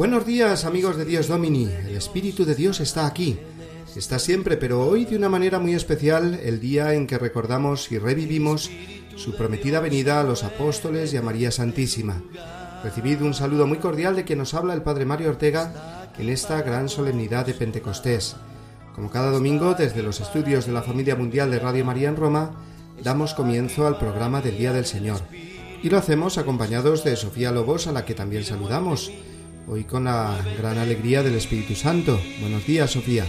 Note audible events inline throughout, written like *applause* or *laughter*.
Buenos días amigos de Dios Domini, el Espíritu de Dios está aquí. Está siempre, pero hoy de una manera muy especial, el día en que recordamos y revivimos su prometida venida a los apóstoles y a María Santísima. Recibid un saludo muy cordial de quien nos habla el Padre Mario Ortega en esta gran solemnidad de Pentecostés. Como cada domingo, desde los estudios de la Familia Mundial de Radio María en Roma, damos comienzo al programa del Día del Señor. Y lo hacemos acompañados de Sofía Lobos, a la que también saludamos, hoy con la gran alegría del Espíritu Santo. Buenos días, Sofía.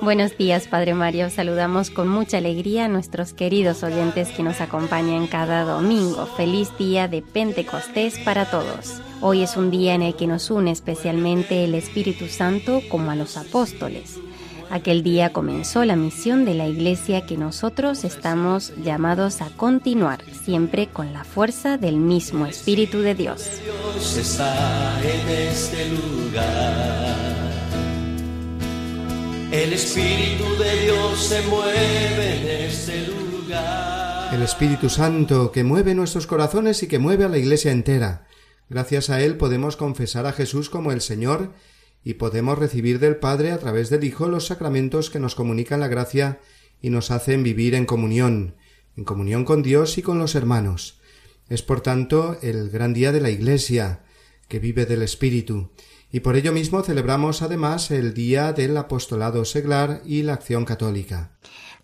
Buenos días, Padre Mario. Saludamos con mucha alegría a nuestros queridos oyentes que nos acompañan cada domingo. Feliz día de Pentecostés para todos. Hoy es un día en el que nos une especialmente el Espíritu Santo como a los apóstoles. Aquel día comenzó la misión de la Iglesia que nosotros estamos llamados a continuar, siempre con la fuerza del mismo Espíritu de Dios. Dios está en este lugar. El Espíritu de Dios se mueve en este lugar. El Espíritu Santo que mueve nuestros corazones y que mueve a la Iglesia entera. Gracias a Él podemos confesar a Jesús como el Señor y podemos recibir del Padre a través del Hijo los sacramentos que nos comunican la gracia y nos hacen vivir en comunión, en comunión con Dios y con los hermanos. Es por tanto el gran día de la Iglesia, que vive del Espíritu, y por ello mismo celebramos además el Día del Apostolado Seglar y la Acción Católica.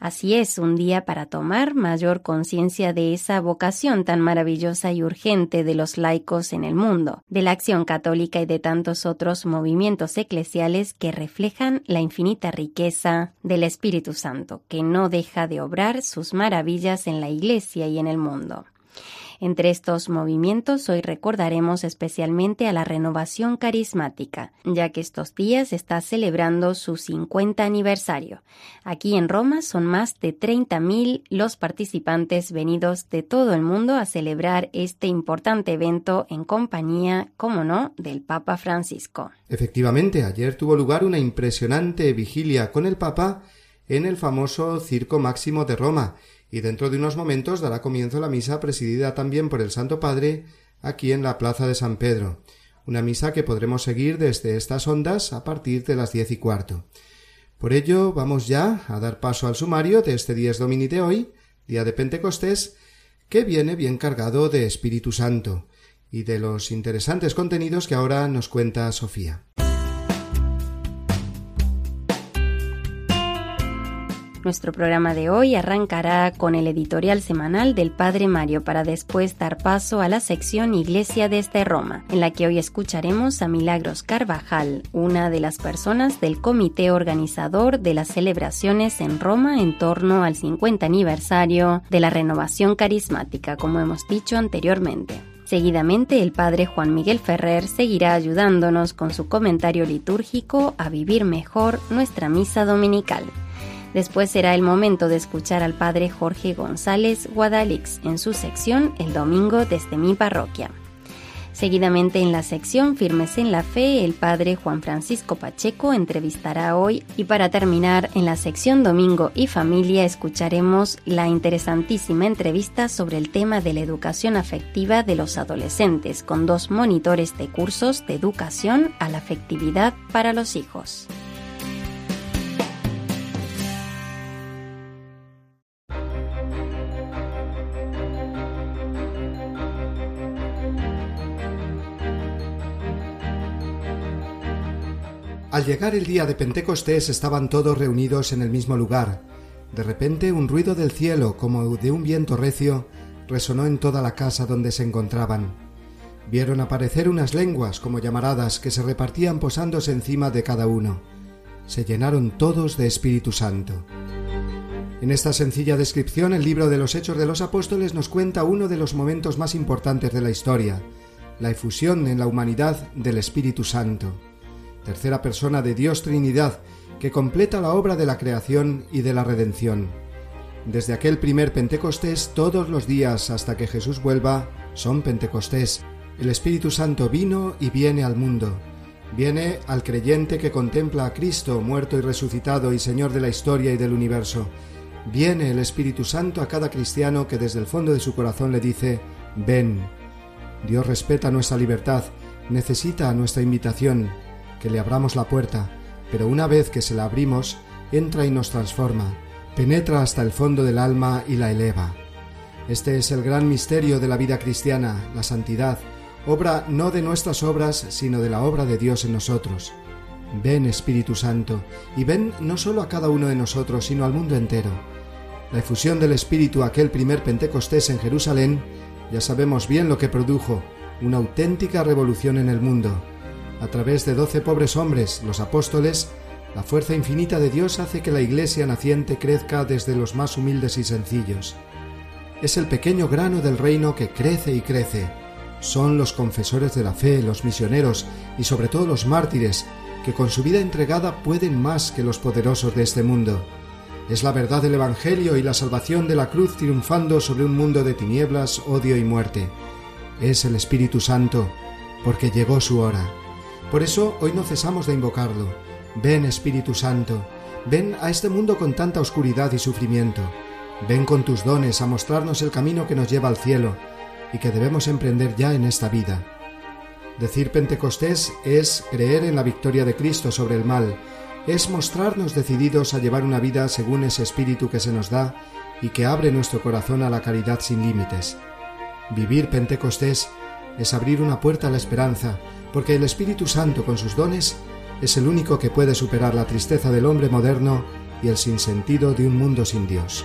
Así es, un día para tomar mayor conciencia de esa vocación tan maravillosa y urgente de los laicos en el mundo, de la acción católica y de tantos otros movimientos eclesiales que reflejan la infinita riqueza del Espíritu Santo, que no deja de obrar sus maravillas en la Iglesia y en el mundo. Entre estos movimientos hoy recordaremos especialmente a la renovación carismática, ya que estos días está celebrando su 50 aniversario. Aquí en Roma son más de 30.000 los participantes venidos de todo el mundo a celebrar este importante evento en compañía, como no, del Papa Francisco. Efectivamente, ayer tuvo lugar una impresionante vigilia con el Papa en el famoso Circo Máximo de Roma, y dentro de unos momentos dará comienzo la misa presidida también por el Santo Padre aquí en la Plaza de San Pedro, una misa que podremos seguir desde estas ondas a partir de las diez y cuarto. Por ello vamos ya a dar paso al sumario de este Dies Domini de hoy, día de Pentecostés, que viene bien cargado de Espíritu Santo y de los interesantes contenidos que ahora nos cuenta Sofía. Nuestro programa de hoy arrancará con el editorial semanal del Padre Mario para después dar paso a la sección Iglesia desde Roma, en la que hoy escucharemos a Milagros Carvajal, una de las personas del comité organizador de las celebraciones en Roma en torno al 50 aniversario de la renovación carismática, como hemos dicho anteriormente. Seguidamente, el padre Juan Miguel Ferrer seguirá ayudándonos con su comentario litúrgico a vivir mejor nuestra misa dominical. Después será el momento de escuchar al padre Jorge González Guadalix en su sección El Domingo desde mi parroquia. Seguidamente en la sección Firmes en la Fe, el padre Juan Francisco Pacheco entrevistará hoy y para terminar en la sección Domingo y Familia escucharemos la interesantísima entrevista sobre el tema de la educación afectiva de los adolescentes con dos monitores de cursos de educación a la afectividad para los hijos. Al llegar el día de Pentecostés estaban todos reunidos en el mismo lugar. De repente un ruido del cielo, como de un viento recio, resonó en toda la casa donde se encontraban. Vieron aparecer unas lenguas como llamaradas que se repartían posándose encima de cada uno. Se llenaron todos de Espíritu Santo. En esta sencilla descripción el libro de los Hechos de los Apóstoles nos cuenta uno de los momentos más importantes de la historia, la efusión en la humanidad del Espíritu Santo tercera persona de Dios Trinidad, que completa la obra de la creación y de la redención. Desde aquel primer Pentecostés, todos los días hasta que Jesús vuelva, son Pentecostés. El Espíritu Santo vino y viene al mundo. Viene al creyente que contempla a Cristo, muerto y resucitado y Señor de la historia y del universo. Viene el Espíritu Santo a cada cristiano que desde el fondo de su corazón le dice, ven. Dios respeta nuestra libertad, necesita nuestra invitación, que le abramos la puerta, pero una vez que se la abrimos, entra y nos transforma, penetra hasta el fondo del alma y la eleva. Este es el gran misterio de la vida cristiana, la santidad, obra no de nuestras obras, sino de la obra de Dios en nosotros. Ven Espíritu Santo, y ven no solo a cada uno de nosotros, sino al mundo entero. La efusión del Espíritu aquel primer Pentecostés en Jerusalén, ya sabemos bien lo que produjo, una auténtica revolución en el mundo. A través de doce pobres hombres, los apóstoles, la fuerza infinita de Dios hace que la iglesia naciente crezca desde los más humildes y sencillos. Es el pequeño grano del reino que crece y crece. Son los confesores de la fe, los misioneros y sobre todo los mártires, que con su vida entregada pueden más que los poderosos de este mundo. Es la verdad del Evangelio y la salvación de la cruz triunfando sobre un mundo de tinieblas, odio y muerte. Es el Espíritu Santo, porque llegó su hora. Por eso hoy no cesamos de invocarlo. Ven Espíritu Santo, ven a este mundo con tanta oscuridad y sufrimiento. Ven con tus dones a mostrarnos el camino que nos lleva al cielo y que debemos emprender ya en esta vida. Decir Pentecostés es creer en la victoria de Cristo sobre el mal, es mostrarnos decididos a llevar una vida según ese espíritu que se nos da y que abre nuestro corazón a la caridad sin límites. Vivir Pentecostés es abrir una puerta a la esperanza, porque el Espíritu Santo con sus dones es el único que puede superar la tristeza del hombre moderno y el sinsentido de un mundo sin Dios.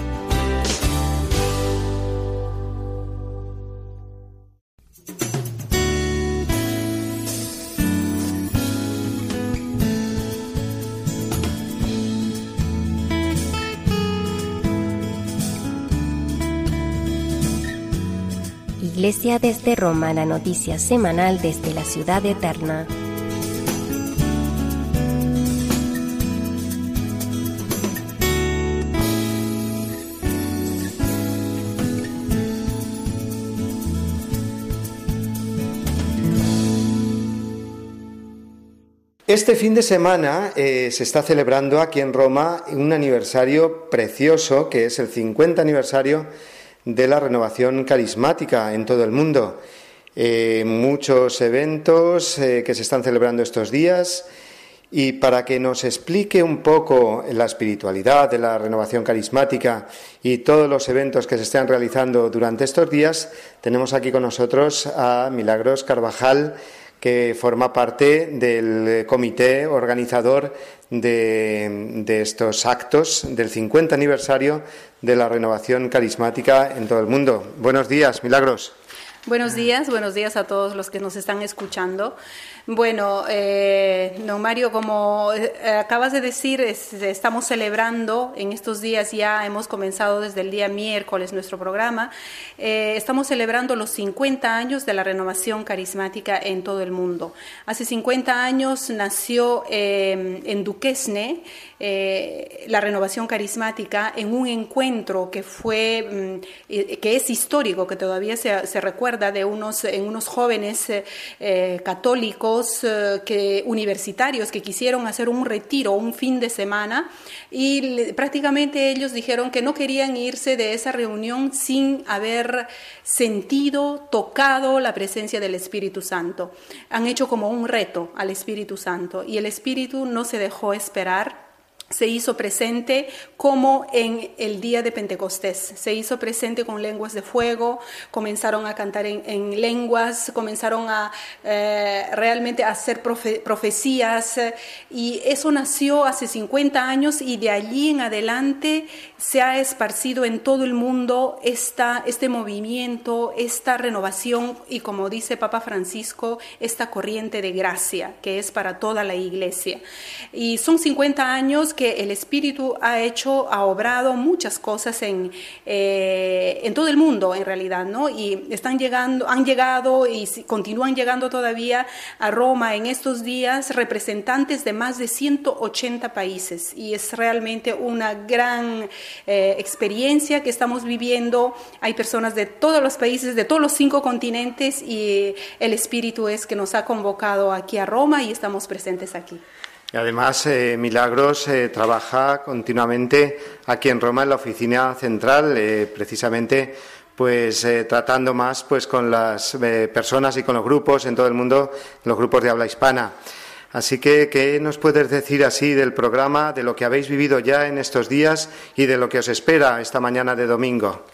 Iglesia desde Roma, la noticia semanal desde la ciudad eterna. Este fin de semana eh, se está celebrando aquí en Roma un aniversario precioso, que es el 50 aniversario de la renovación carismática en todo el mundo. Eh, muchos eventos eh, que se están celebrando estos días y para que nos explique un poco la espiritualidad de la renovación carismática y todos los eventos que se están realizando durante estos días, tenemos aquí con nosotros a Milagros Carvajal, que forma parte del comité organizador de, estos actos del 50 aniversario de la renovación carismática en todo el mundo. Buenos días, Milagros. Buenos días, buenos días a todos los que nos están escuchando. Bueno, eh, Mario, como eh, acabas de decir, estamos celebrando en estos días, ya hemos comenzado desde el día miércoles nuestro programa, eh, estamos celebrando los 50 años de la renovación carismática en todo el mundo. Hace 50 años nació en Duquesne la renovación carismática en un encuentro que fue, mm, que es histórico, que todavía se, se recuerda de unos, en unos jóvenes católicos eh, que, universitarios que quisieron hacer un retiro un fin de semana y prácticamente ellos dijeron que no querían irse de esa reunión sin haber sentido, tocado la presencia del Espíritu Santo. Han hecho como un reto al Espíritu Santo y el Espíritu no se dejó esperar se hizo presente como en el día de Pentecostés. Se hizo presente con lenguas de fuego, comenzaron a cantar en, lenguas, comenzaron a eh, realmente hacer profecías y eso nació hace 50 años y de allí en adelante se ha esparcido en todo el mundo esta, este movimiento, esta renovación y como dice Papa Francisco, esta corriente de gracia que es para toda la iglesia. Y son 50 años que el Espíritu ha hecho, ha obrado muchas cosas en, eh, en todo el mundo en realidad, ¿no? Y están llegando, han llegado y continúan llegando todavía a Roma en estos días representantes de más de 180 países y es realmente una gran eh, experiencia que estamos viviendo. Hay personas de todos los países, de todos los cinco continentes y el Espíritu es que nos ha convocado aquí a Roma y estamos presentes aquí. Y además, eh, Milagros eh, trabaja continuamente aquí en Roma en la oficina central, precisamente pues tratando más pues con las personas y con los grupos en todo el mundo, los grupos de habla hispana. Así que, ¿qué nos puedes decir así del programa, de lo que habéis vivido ya en estos días y de lo que os espera esta mañana de domingo?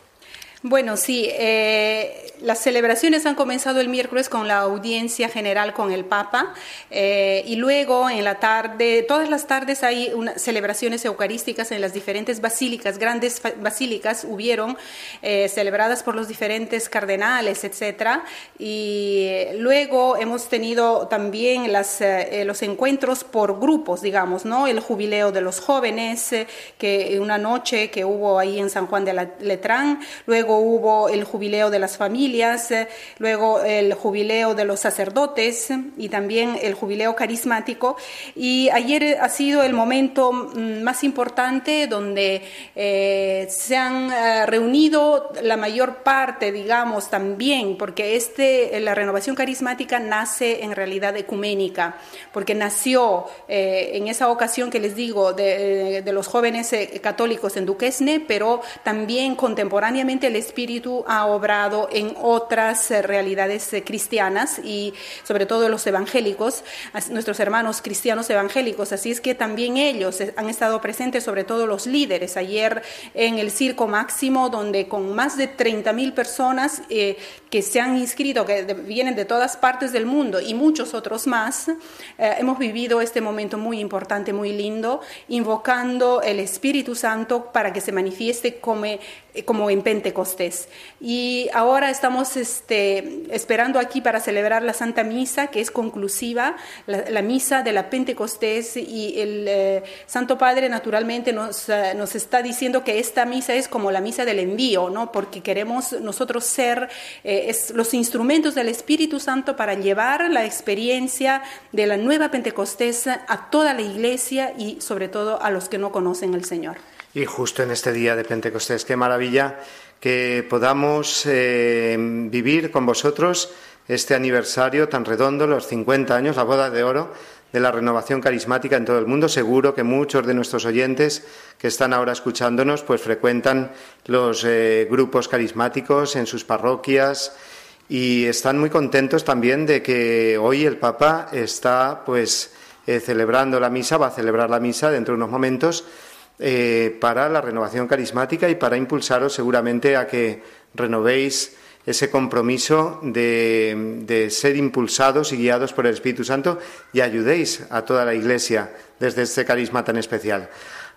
Bueno, sí, eh, las celebraciones han comenzado el miércoles con la audiencia general con el Papa eh, y luego en la tarde, todas las tardes hay celebraciones eucarísticas en las diferentes basílicas, grandes basílicas hubieron eh, celebradas por los diferentes cardenales, etcétera. Y luego hemos tenido también las, los encuentros por grupos, digamos, ¿no? El jubileo de los jóvenes, que una noche que hubo ahí en San Juan de la Letrán, luego hubo el jubileo de las familias, eh, luego el jubileo de los sacerdotes y también el jubileo carismático. Y ayer ha sido el momento mm, más importante donde eh, se han eh, reunido la mayor parte, digamos, también, porque este, la renovación carismática nace en realidad ecuménica, porque nació en esa ocasión que les digo de, de los jóvenes católicos en Duquesne, pero también contemporáneamente Espíritu ha obrado en otras eh, realidades eh, cristianas y sobre todo los evangélicos, nuestros hermanos cristianos evangélicos. Así es que también ellos eh, han estado presentes, sobre todo los líderes. Ayer en el Circo Máximo, donde con más de 30 mil personas que se han inscrito, que vienen de todas partes del mundo y muchos otros más, hemos vivido este momento muy importante, muy lindo, invocando el Espíritu Santo para que se manifieste como, como en Pentecostés. Y ahora estamos este, esperando aquí para celebrar la Santa Misa, que es conclusiva, la, misa de la Pentecostés, y el eh, Santo Padre naturalmente nos, eh, nos está diciendo que esta misa es como la misa del envío, ¿no? porque queremos nosotros ser eh, los instrumentos del Espíritu Santo para llevar la experiencia de la nueva Pentecostés a toda la iglesia y sobre todo a los que no conocen al Señor. Y justo en este día de Pentecostés, qué maravilla que podamos eh, vivir con vosotros este aniversario tan redondo, los 50 años, la boda de oro de la renovación carismática en todo el mundo. Seguro que muchos de nuestros oyentes que están ahora escuchándonos pues frecuentan los eh, grupos carismáticos en sus parroquias y están muy contentos también de que hoy el Papa está pues eh, celebrando la misa, va a celebrar la misa dentro de unos momentos eh, para la renovación carismática y para impulsaros seguramente a que renovéis ese compromiso de, ser impulsados y guiados por el Espíritu Santo y ayudéis a toda la Iglesia desde este carisma tan especial.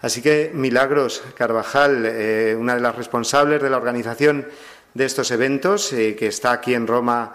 Así que Milagros Carvajal, eh, una de las responsables de la organización de estos eventos, eh, que está aquí en Roma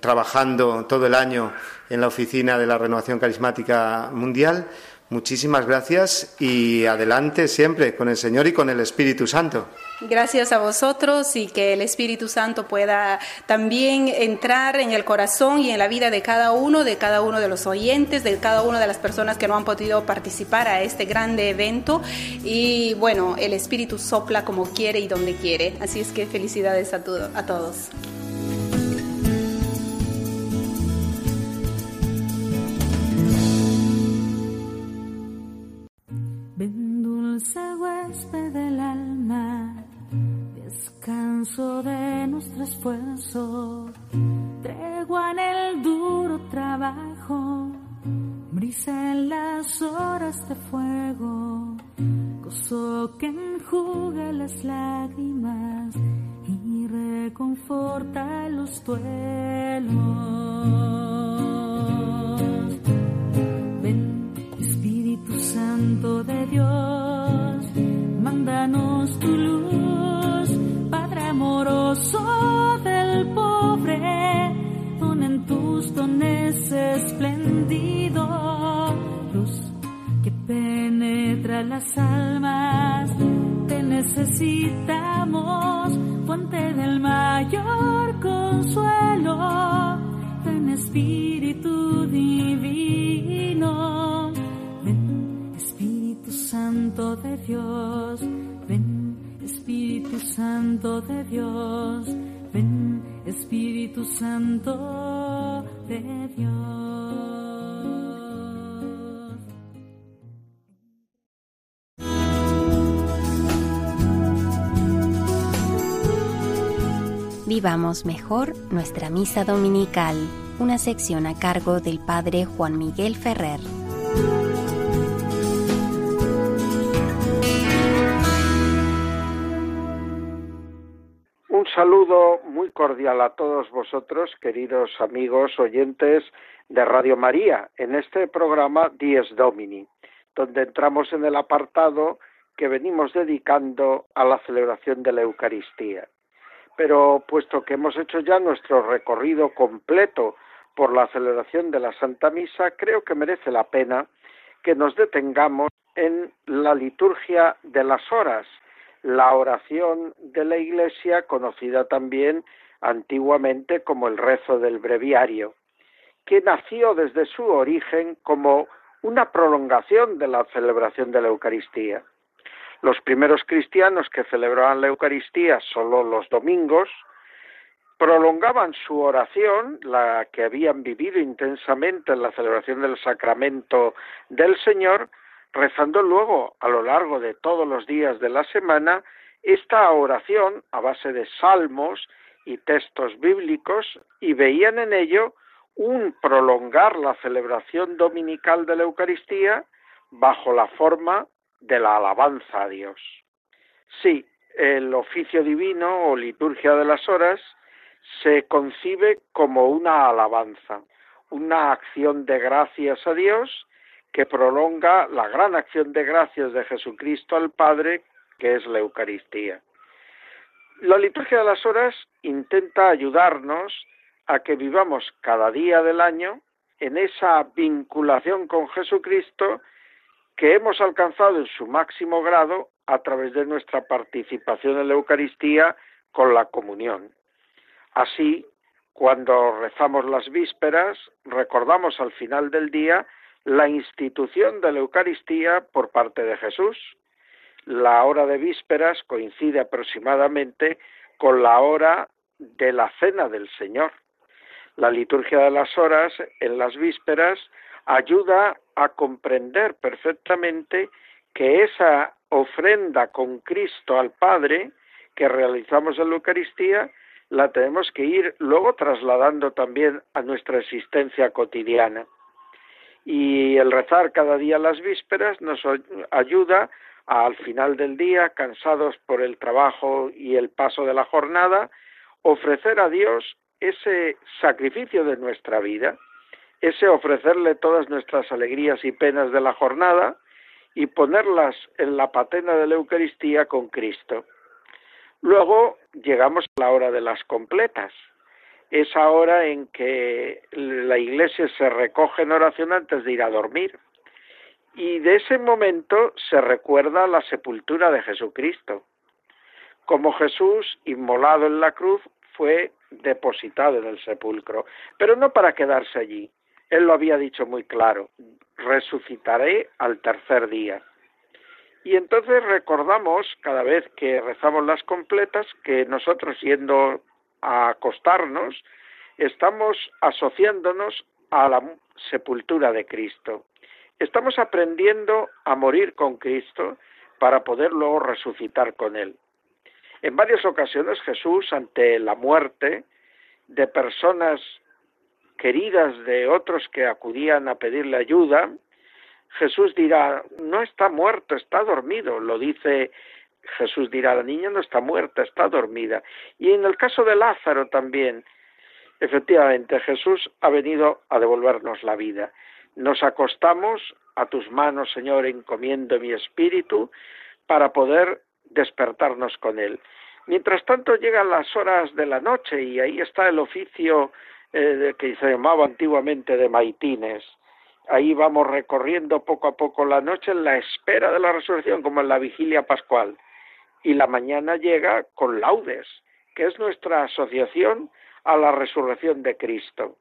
trabajando todo el año en la oficina de la Renovación Carismática Mundial. Muchísimas gracias y adelante siempre con el Señor y con el Espíritu Santo. Gracias a vosotros y que el Espíritu Santo pueda también entrar en el corazón y en la vida de cada uno, de cada uno de los oyentes, de cada una de las personas que no han podido participar a este grande evento. Y bueno, el Espíritu sopla como quiere y donde quiere. Así es que felicidades a, a todos. después. Vivamos mejor nuestra misa dominical, una sección a cargo del Padre Juan Miguel Ferrer. saludo muy cordial a todos vosotros, queridos amigos oyentes de Radio María, en este programa Dies Domini, donde entramos en el apartado que venimos dedicando a la celebración de la Eucaristía. Pero puesto que hemos hecho ya nuestro recorrido completo por la celebración de la Santa Misa, creo que merece la pena que nos detengamos en la liturgia de las horas, la oración de la Iglesia, conocida también antiguamente como el rezo del breviario, que nació desde su origen como una prolongación de la celebración de la Eucaristía. Los primeros cristianos que celebraban la Eucaristía solo los domingos, prolongaban su oración, la que habían vivido intensamente en la celebración del sacramento del Señor, rezando luego a lo largo de todos los días de la semana esta oración a base de salmos y textos bíblicos y veían en ello un prolongar la celebración dominical de la Eucaristía bajo la forma de la alabanza a Dios. Sí, el oficio divino o liturgia de las horas se concibe como una alabanza, una acción de gracias a Dios que prolonga la gran acción de gracias de Jesucristo al Padre, que es la Eucaristía. La liturgia de las horas intenta ayudarnos a que vivamos cada día del año en esa vinculación con Jesucristo que hemos alcanzado en su máximo grado a través de nuestra participación en la Eucaristía con la comunión. Así, cuando rezamos las vísperas, recordamos al final del día la institución de la Eucaristía por parte de Jesús. La hora de vísperas coincide aproximadamente con la hora de la cena del Señor. La liturgia de las horas en las vísperas ayuda a comprender perfectamente que esa ofrenda con Cristo al Padre que realizamos en la Eucaristía la tenemos que ir luego trasladando también a nuestra existencia cotidiana. Y el rezar cada día las vísperas nos ayuda al final del día, cansados por el trabajo y el paso de la jornada, ofrecer a Dios ese sacrificio de nuestra vida, ese ofrecerle todas nuestras alegrías y penas de la jornada y ponerlas en la patena de la Eucaristía con Cristo. Luego llegamos a la hora de las completas. esa hora en que la iglesia se recoge en oración antes de ir a dormir. Y de ese momento se recuerda la sepultura de Jesucristo. Como Jesús, inmolado en la cruz, fue depositado en el sepulcro, pero no para quedarse allí. Él lo había dicho muy claro, resucitaré al tercer día. Y entonces recordamos cada vez que rezamos las completas que nosotros yendo a acostarnos estamos asociándonos a la sepultura de Cristo. Estamos aprendiendo a morir con Cristo para poder luego resucitar con Él. En varias ocasiones Jesús, ante la muerte de personas queridas de otros que acudían a pedirle ayuda, Jesús dirá, no está muerto, está dormido. Lo dice Jesús dirá, la niña no está muerta, está dormida. Y en el caso de Lázaro también, efectivamente, Jesús ha venido a devolvernos la vida. Nos acostamos a tus manos, Señor, encomiendo mi espíritu para poder despertarnos con él. Mientras tanto llegan las horas de la noche y ahí está el oficio eh, que se llamaba antiguamente de maitines. Ahí vamos recorriendo poco a poco la noche en la espera de la resurrección, como en la vigilia pascual. Y la mañana llega con laudes, que es nuestra asociación a la resurrección de Cristo.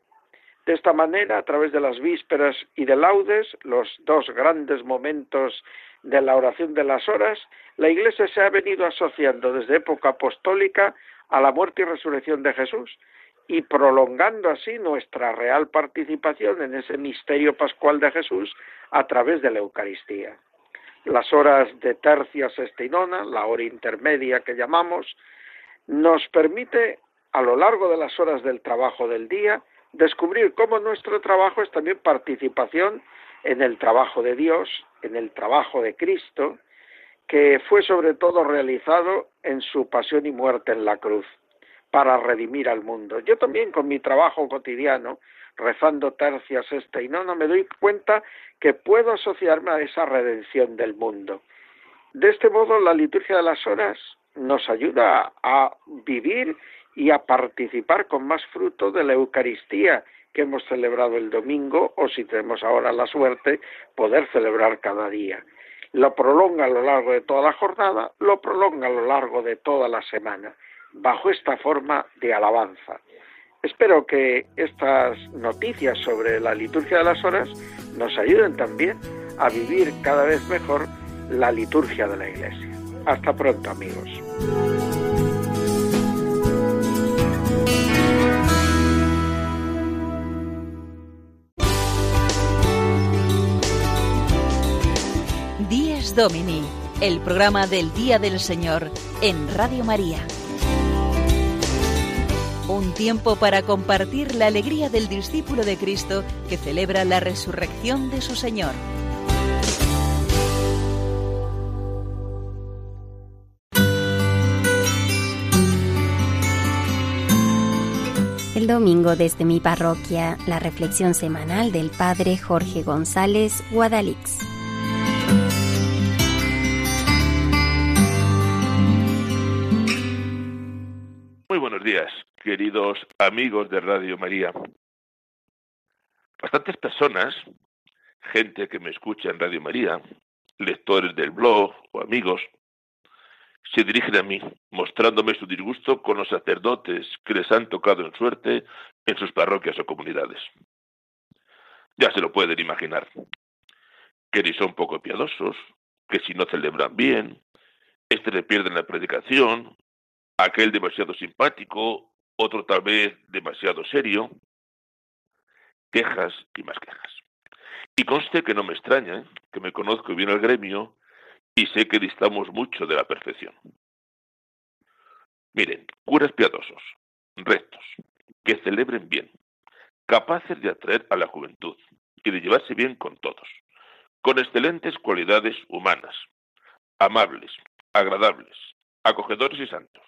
De esta manera, a través de las vísperas y de laudes, los dos grandes momentos de la oración de las horas, la Iglesia se ha venido asociando desde época apostólica a la muerte y resurrección de Jesús y prolongando así nuestra real participación en ese misterio pascual de Jesús a través de la Eucaristía. Las horas de tercia, sexta y nona, la hora intermedia que llamamos, nos permite a lo largo de las horas del trabajo del día descubrir cómo nuestro trabajo es también participación en el trabajo de Dios, en el trabajo de Cristo, que fue sobre todo realizado en su pasión y muerte en la cruz para redimir al mundo. Yo también con mi trabajo cotidiano, rezando tercias, esta y no, no me doy cuenta que puedo asociarme a esa redención del mundo. De este modo, la liturgia de las horas nos ayuda a vivir y a participar con más fruto de la Eucaristía que hemos celebrado el domingo o si tenemos ahora la suerte poder celebrar cada día. Lo prolonga a lo largo de toda la jornada, lo prolonga a lo largo de toda la semana, bajo esta forma de alabanza. Espero que estas noticias sobre la liturgia de las horas nos ayuden también a vivir cada vez mejor la liturgia de la Iglesia. Hasta pronto amigos. Domini, el programa del Día del Señor en Radio María. Un tiempo para compartir la alegría del discípulo de Cristo que celebra la resurrección de su Señor. El domingo desde mi parroquia, la reflexión semanal del Padre Jorge González Guadalix. días, queridos amigos de Radio María. Bastantes personas, gente que me escucha en Radio María, lectores del blog o amigos, se dirigen a mí mostrándome su disgusto con los sacerdotes que les han tocado en suerte en sus parroquias o comunidades. Ya se lo pueden imaginar, que ni son poco piadosos, que si no celebran bien, este le pierden la predicación, aquel demasiado simpático, otro tal vez demasiado serio, quejas y más quejas. Y conste que no me extraña, ¿eh? que me conozco bien el gremio y sé que distamos mucho de la perfección. Miren, curas piadosos, rectos, que celebren bien, capaces de atraer a la juventud y de llevarse bien con todos, con excelentes cualidades humanas, amables, agradables, acogedores y santos,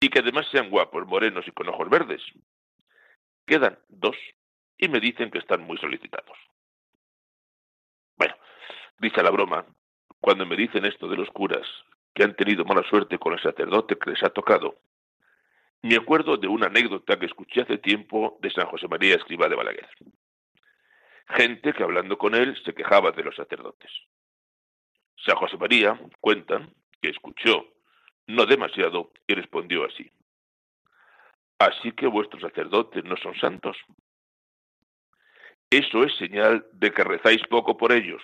y que además sean guapos, morenos y con ojos verdes. Quedan dos y me dicen que están muy solicitados. Bueno, dice la broma, cuando me dicen esto de los curas, que han tenido mala suerte con el sacerdote que les ha tocado, me acuerdo de una anécdota que escuché hace tiempo de San José María Escriba de Balaguer. Gente que hablando con él se quejaba de los sacerdotes. San José María, cuentan, que escuchó, no demasiado, y respondió así. Así que vuestros sacerdotes no son santos. Eso es señal de que rezáis poco por ellos.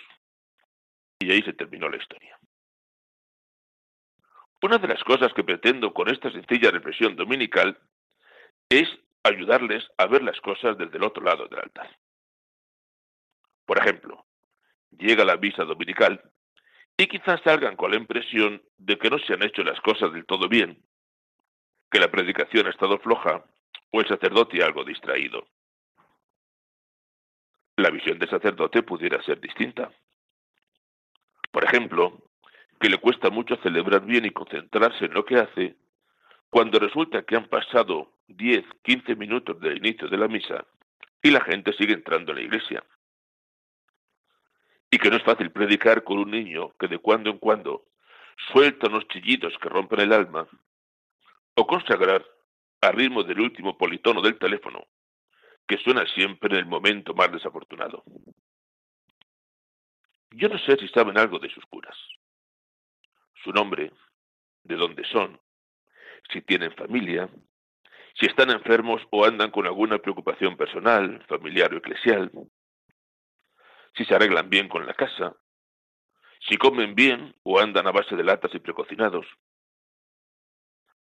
Y ahí se terminó la historia. Una de las cosas que pretendo con esta sencilla reflexión dominical es ayudarles a ver las cosas desde el otro lado del altar. Por ejemplo, llega la misa dominical y quizás salgan con la impresión de que no se han hecho las cosas del todo bien, que la predicación ha estado floja o el sacerdote algo distraído. La visión del sacerdote pudiera ser distinta. Por ejemplo, que le cuesta mucho celebrar bien y concentrarse en lo que hace, cuando resulta que han pasado 10, 15 minutos del inicio de la misa y la gente sigue entrando en la iglesia. Y que no es fácil predicar con un niño que de cuando en cuando suelta unos chillidos que rompen el alma, o consagrar al ritmo del último politono del teléfono, que suena siempre en el momento más desafortunado. Yo no sé si saben algo de sus curas su nombre, de dónde son, si tienen familia, si están enfermos o andan con alguna preocupación personal, familiar o eclesial, si se arreglan bien con la casa, si comen bien o andan a base de latas y precocinados.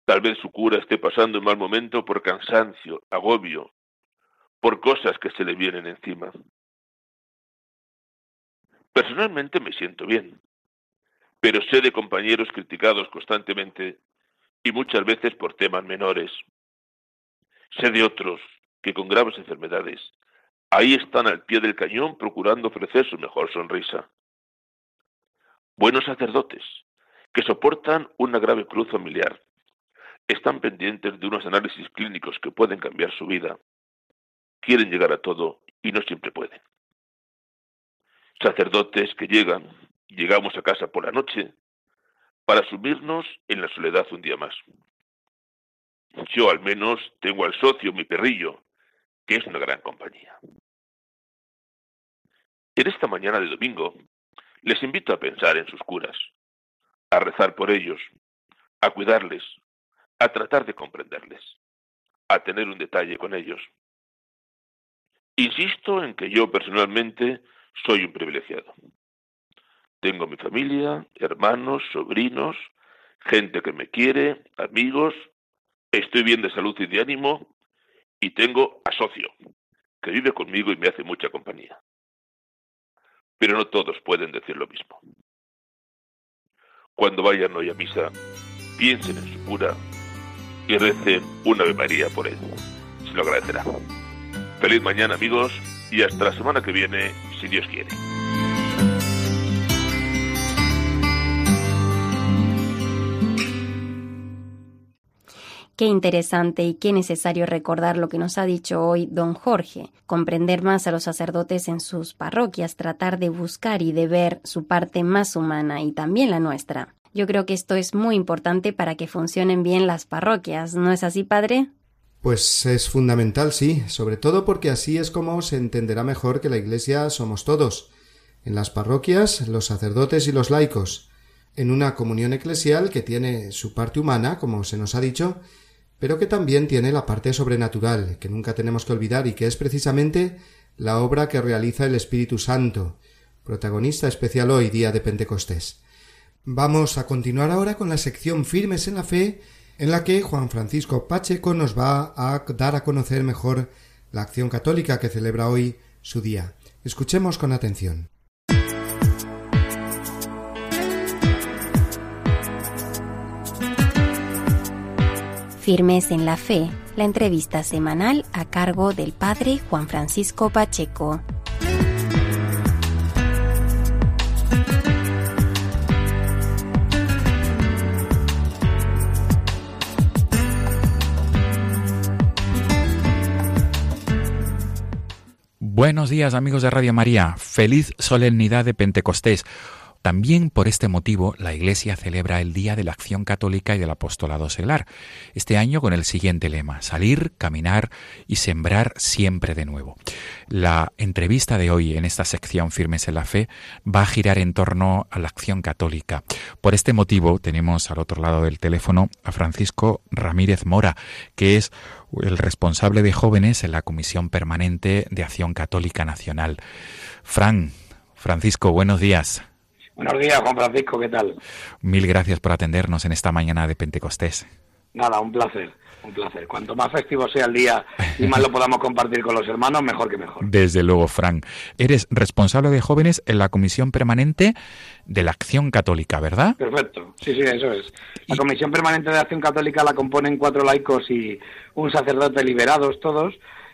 Tal vez su cura esté pasando un mal momento por cansancio, agobio, por cosas que se le vienen encima. Personalmente me siento bien pero sé de compañeros criticados constantemente y muchas veces por temas menores. Sé de otros que con graves enfermedades ahí están al pie del cañón procurando ofrecer su mejor sonrisa. Buenos sacerdotes que soportan una grave cruz familiar, están pendientes de unos análisis clínicos que pueden cambiar su vida, quieren llegar a todo y no siempre pueden. Sacerdotes que llegan Llegamos a casa por la noche para sumirnos en la soledad un día más. Yo al menos tengo al socio, mi perrillo, que es una gran compañía. En esta mañana de domingo les invito a pensar en sus curas, a rezar por ellos, a cuidarles, a tratar de comprenderles, a tener un detalle con ellos. Insisto en que yo personalmente soy un privilegiado. Tengo mi familia, hermanos, sobrinos, gente que me quiere, amigos, estoy bien de salud y de ánimo y tengo a socio, que vive conmigo y me hace mucha compañía. Pero no todos pueden decir lo mismo. Cuando vayan hoy a misa, piensen en su cura y recen una Ave María por él. Se lo agradecerá. Feliz mañana amigos y hasta la semana que viene, si Dios quiere. Qué interesante y qué necesario recordar lo que nos ha dicho hoy don Jorge, comprender más a los sacerdotes en sus parroquias, tratar de buscar y de ver su parte más humana y también la nuestra. Yo creo que esto es muy importante para que funcionen bien las parroquias, ¿no es así, padre? Pues es fundamental, sí, sobre todo porque así es como se entenderá mejor que la Iglesia somos todos. En las parroquias, los sacerdotes y los laicos. En una comunión eclesial que tiene su parte humana, como se nos ha dicho, pero que también tiene la parte sobrenatural, que nunca tenemos que olvidar y que es precisamente la obra que realiza el Espíritu Santo, protagonista especial hoy, día de Pentecostés. Vamos a continuar ahora con la sección Firmes en la Fe, en la que Juan Francisco Pacheco nos va a dar a conocer mejor la acción católica que celebra hoy su día. Escuchemos con atención. Firmes en la Fe, la entrevista semanal a cargo del Padre Juan Francisco Pacheco. Buenos días amigos de Radio María, feliz solemnidad de Pentecostés. También por este motivo la Iglesia celebra el Día de la Acción Católica y del Apostolado Seglar, este año con el siguiente lema, salir, caminar y sembrar siempre de nuevo. La entrevista de hoy en esta sección Firmes en la Fe va a girar en torno a la acción católica. Por este motivo tenemos al otro lado del teléfono a Francisco Ramírez Mora, que es el responsable de jóvenes en la Comisión Permanente de Acción Católica Nacional. Fran, Francisco, buenos días. Buenos días, Juan Francisco, ¿qué tal? Mil gracias por atendernos en esta mañana de Pentecostés. Nada, un placer, un placer. Cuanto más festivo sea el día y más lo podamos compartir con los hermanos, mejor que mejor. Desde luego, Fran. Eres responsable de jóvenes en la Comisión Permanente de la Acción Católica, ¿verdad? Perfecto, sí, sí, eso es. La Comisión Permanente de Acción Católica la componen cuatro laicos y un sacerdote liberados todos.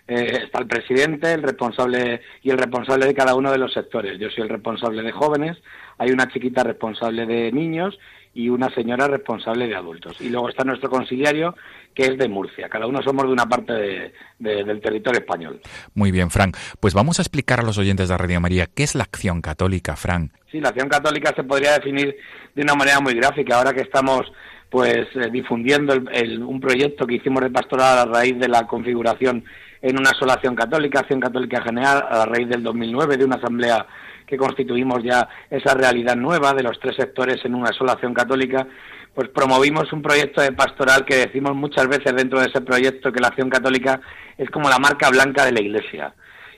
Eh, está el presidente, el responsable y el responsable de cada uno de los sectores. Yo soy el responsable de jóvenes, hay una chiquita responsable de niños y una señora responsable de adultos. Y luego está nuestro conciliario, que es de Murcia. Cada uno somos de una parte del territorio español. Muy bien, Frank. Pues vamos a explicar a los oyentes de Radio María qué es la acción católica, Frank. Sí, la acción católica se podría definir de una manera muy gráfica. Ahora que estamos pues eh, difundiendo un proyecto que hicimos de pastoral a raíz de la configuración en una sola acción católica, acción católica general, a raíz del 2009 de una asamblea que constituimos ya esa realidad nueva de los tres sectores en una sola acción católica, pues promovimos un proyecto de pastoral que decimos muchas veces dentro de ese proyecto que la acción católica es como la marca blanca de la Iglesia.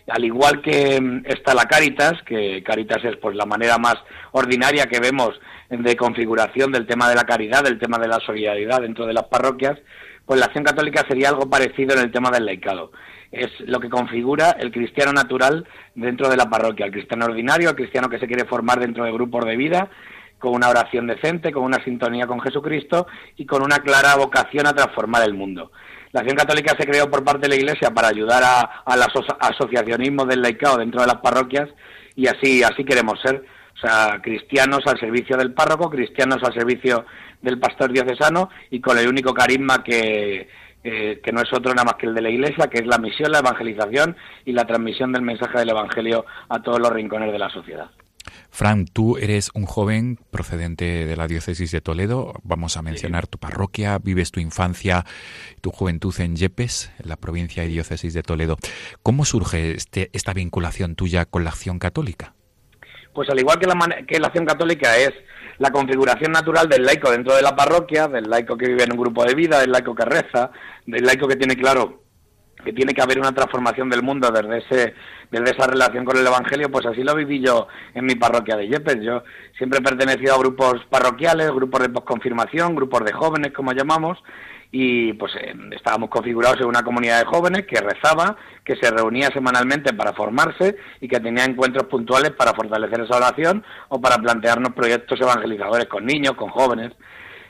Al igual que mm, está la Caritas, que Caritas es pues la manera más ordinaria que vemos de configuración del tema de la caridad, del tema de la solidaridad dentro de las parroquias, pues la acción católica sería algo parecido en el tema del laicado es lo que configura el cristiano natural dentro de la parroquia, el cristiano ordinario, el cristiano que se quiere formar dentro de grupos de vida, con una oración decente, con una sintonía con Jesucristo y con una clara vocación a transformar el mundo. La acción católica se creó por parte de la Iglesia para ayudar al asociacionismo del laicado dentro de las parroquias y así, así queremos ser. O sea, cristianos al servicio del párroco, cristianos al servicio del pastor diocesano y con el único carisma que, eh, que no es otro nada más que el de la Iglesia, que es la misión, la evangelización y la transmisión del mensaje del Evangelio a todos los rincones de la sociedad. Fran, tú eres un joven procedente de la diócesis de Toledo. Vamos a mencionar tu parroquia, vives tu infancia, tu juventud en Yepes, en la provincia y diócesis de Toledo. ¿Cómo surge este, esta vinculación tuya con la acción católica? Pues al igual que la, que la acción católica es la configuración natural del laico dentro de la parroquia, del laico que vive en un grupo de vida, del laico que reza, del laico que tiene claro que tiene que haber una transformación del mundo desde ese desde esa relación con el evangelio pues así lo viví yo en mi parroquia de Yepes. Yo siempre he pertenecido a grupos parroquiales grupos de posconfirmación grupos de jóvenes como llamamos y pues eh, estábamos configurados en una comunidad de jóvenes que rezaba, que se reunía semanalmente para formarse y que tenía encuentros puntuales para fortalecer esa oración o para plantearnos proyectos evangelizadores con niños, con jóvenes.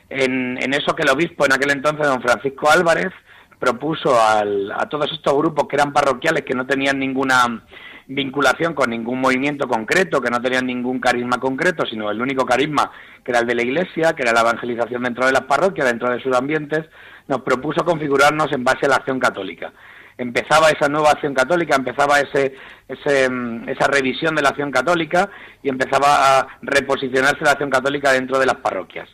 En, en eso que el obispo en aquel entonces, don Francisco Álvarez, propuso al, a todos estos grupos que eran parroquiales, que no tenían ninguna vinculación con ningún movimiento concreto, que no tenían ningún carisma concreto, sino el único carisma que era el de la Iglesia, que era la evangelización dentro de las parroquias, dentro de sus ambientes, nos propuso configurarnos en base a la acción católica. Empezaba esa nueva acción católica, empezaba ese, ese, mm, esa revisión de la acción católica y empezaba a reposicionarse la acción católica dentro de las parroquias.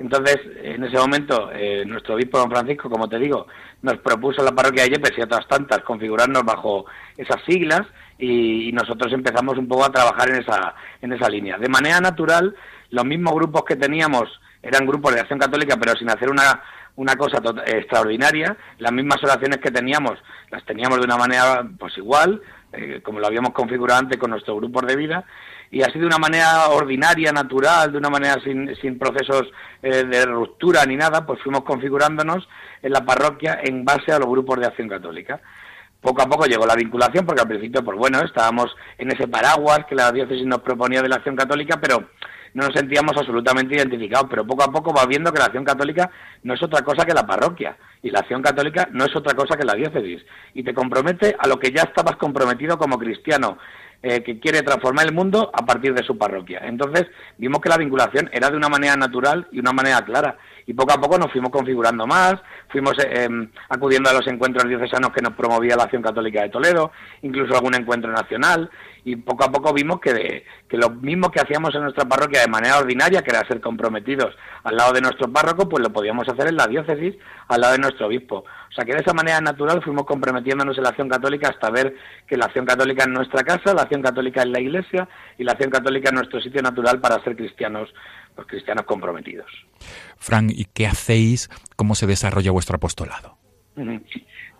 Entonces, en ese momento, eh, nuestro obispo don Francisco, como te digo, nos propuso la parroquia de Yepes y otras tantas configurarnos bajo esas siglas y, nosotros empezamos un poco a trabajar en esa, en esa línea. De manera natural, los mismos grupos que teníamos eran grupos de acción católica, pero sin hacer una, una cosa extraordinaria. Las mismas oraciones que teníamos, las teníamos de una manera pues igual, eh, como lo habíamos configurado antes con nuestros grupos de vida, y así de una manera ordinaria, natural, de una manera sin, sin procesos eh, de ruptura ni nada, pues fuimos configurándonos en la parroquia en base a los grupos de acción católica poco a poco llegó la vinculación, porque al principio, pues bueno, estábamos en ese paraguas que la diócesis nos proponía de la acción católica, pero no nos sentíamos absolutamente identificados. Pero poco a poco va viendo que la acción católica no es otra cosa que la parroquia, y la acción católica no es otra cosa que la diócesis. Y te compromete a lo que ya estabas comprometido como cristiano, eh, que quiere transformar el mundo a partir de su parroquia. Entonces vimos que la vinculación era de una manera natural y una manera clara Y poco a poco nos fuimos configurando más, fuimos eh, em, acudiendo a los encuentros diocesanos que nos promovía la Acción Católica de Toledo, incluso algún encuentro nacional, y poco a poco vimos que, que lo mismo que hacíamos en nuestra parroquia de manera ordinaria, que era ser comprometidos al lado de nuestro párroco, pues lo podíamos hacer en la diócesis al lado de nuestro obispo. O sea que de esa manera natural fuimos comprometiéndonos en la acción católica hasta ver que la acción católica es nuestra casa, la acción católica es la iglesia y la acción católica es nuestro sitio natural para ser cristianos, los cristianos comprometidos. Fran, ¿y qué hacéis? ¿Cómo se desarrolla vuestro apostolado?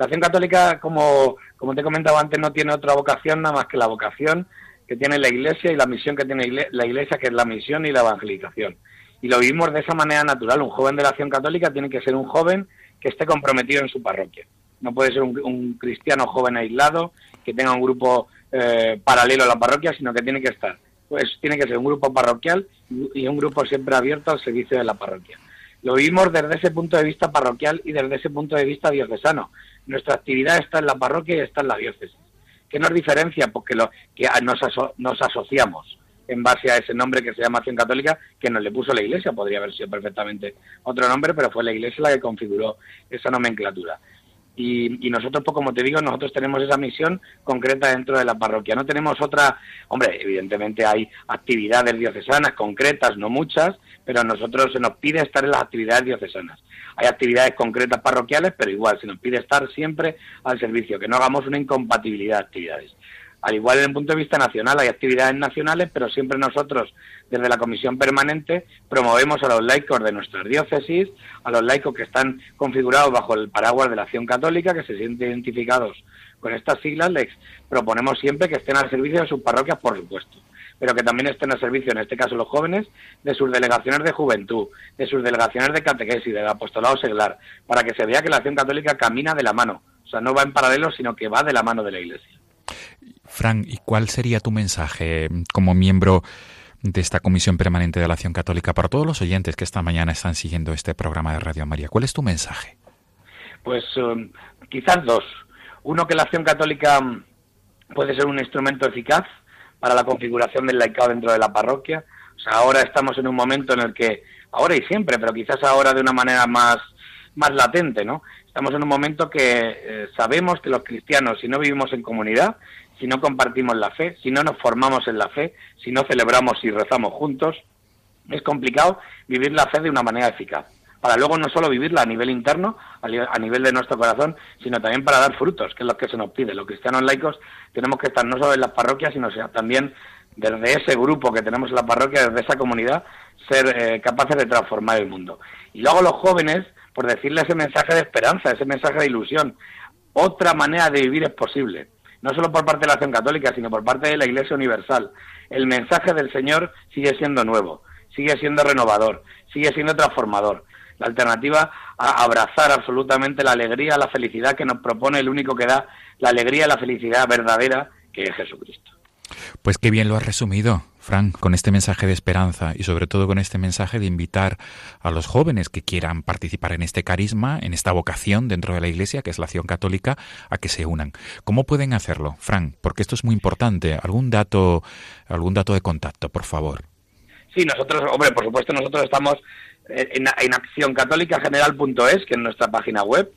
La acción católica, como, como te he comentado antes, no tiene otra vocación nada más que la vocación que tiene la Iglesia y la misión que tiene la Iglesia, que es la misión y la evangelización. Y lo vivimos de esa manera natural. Un joven de la acción católica tiene que ser un joven que esté comprometido en su parroquia. No puede ser un, cristiano joven aislado, que tenga un grupo eh, paralelo a la parroquia, sino que tiene que estar. Pues tiene que ser un grupo parroquial y un grupo siempre abierto al servicio de la parroquia. Lo vivimos desde ese punto de vista parroquial y desde ese punto de vista diocesano. Nuestra actividad está en la parroquia y está en la diócesis. ¿Qué nos diferencia? Porque lo, que nos, nos asociamos en base a ese nombre que se llama Acción Católica, que nos le puso la Iglesia, podría haber sido perfectamente otro nombre, pero fue la Iglesia la que configuró esa nomenclatura. Y, nosotros, pues como te digo, nosotros tenemos esa misión concreta dentro de la parroquia. No tenemos otra, hombre, evidentemente hay actividades diocesanas concretas, no muchas, pero a nosotros se nos pide estar en las actividades diocesanas. Hay actividades concretas parroquiales, pero igual se nos pide estar siempre al servicio, que no hagamos una incompatibilidad de actividades. Al igual en el punto de vista nacional hay actividades nacionales, pero siempre nosotros desde la comisión permanente promovemos a los laicos de nuestras diócesis, a los laicos que están configurados bajo el paraguas de la acción católica, que se sienten identificados con estas siglas, les proponemos siempre que estén al servicio de sus parroquias, por supuesto, pero que también estén al servicio, en este caso los jóvenes, de sus delegaciones de juventud, de sus delegaciones de catequesis, del apostolado seglar, para que se vea que la acción católica camina de la mano, o sea, no va en paralelo, sino que va de la mano de la Iglesia. Fran, ¿y cuál sería tu mensaje como miembro de esta Comisión Permanente de la Acción Católica para todos los oyentes que esta mañana están siguiendo este programa de Radio María? ¿Cuál es tu mensaje? Pues um, quizás dos. Uno, que la Acción Católica puede ser un instrumento eficaz para la configuración del laicado dentro de la parroquia. O sea, ahora estamos en un momento en el que, ahora y siempre, pero quizás ahora de una manera más, más latente, ¿no? Estamos en un momento que eh, sabemos que los cristianos, si no vivimos en comunidad, si no compartimos la fe, si no nos formamos en la fe, si no celebramos y rezamos juntos, es complicado vivir la fe de una manera eficaz. Para luego no solo vivirla a nivel interno, a nivel de nuestro corazón, sino también para dar frutos, que es lo que se nos pide. Los cristianos laicos tenemos que estar no solo en las parroquias, sino también desde ese grupo que tenemos en la parroquia, desde esa comunidad, ser eh, capaces de transformar el mundo. Y luego los jóvenes, por decirle ese mensaje de esperanza, ese mensaje de ilusión. Otra manera de vivir es posible, no solo por parte de la acción católica, sino por parte de la Iglesia Universal. El mensaje del Señor sigue siendo nuevo, sigue siendo renovador, sigue siendo transformador. La alternativa a abrazar absolutamente la alegría, la felicidad que nos propone el único que da la alegría la felicidad verdadera, que es Jesucristo. Pues qué bien lo has resumido, Frank, con este mensaje de esperanza y sobre todo con este mensaje de invitar a los jóvenes que quieran participar en este carisma, en esta vocación dentro de la Iglesia, que es la acción católica, a que se unan. ¿Cómo pueden hacerlo, Frank? Porque esto es muy importante. ¿Algún dato, algún dato de contacto, por favor? Sí, nosotros, hombre, por supuesto, nosotros estamos en, en que es nuestra página web.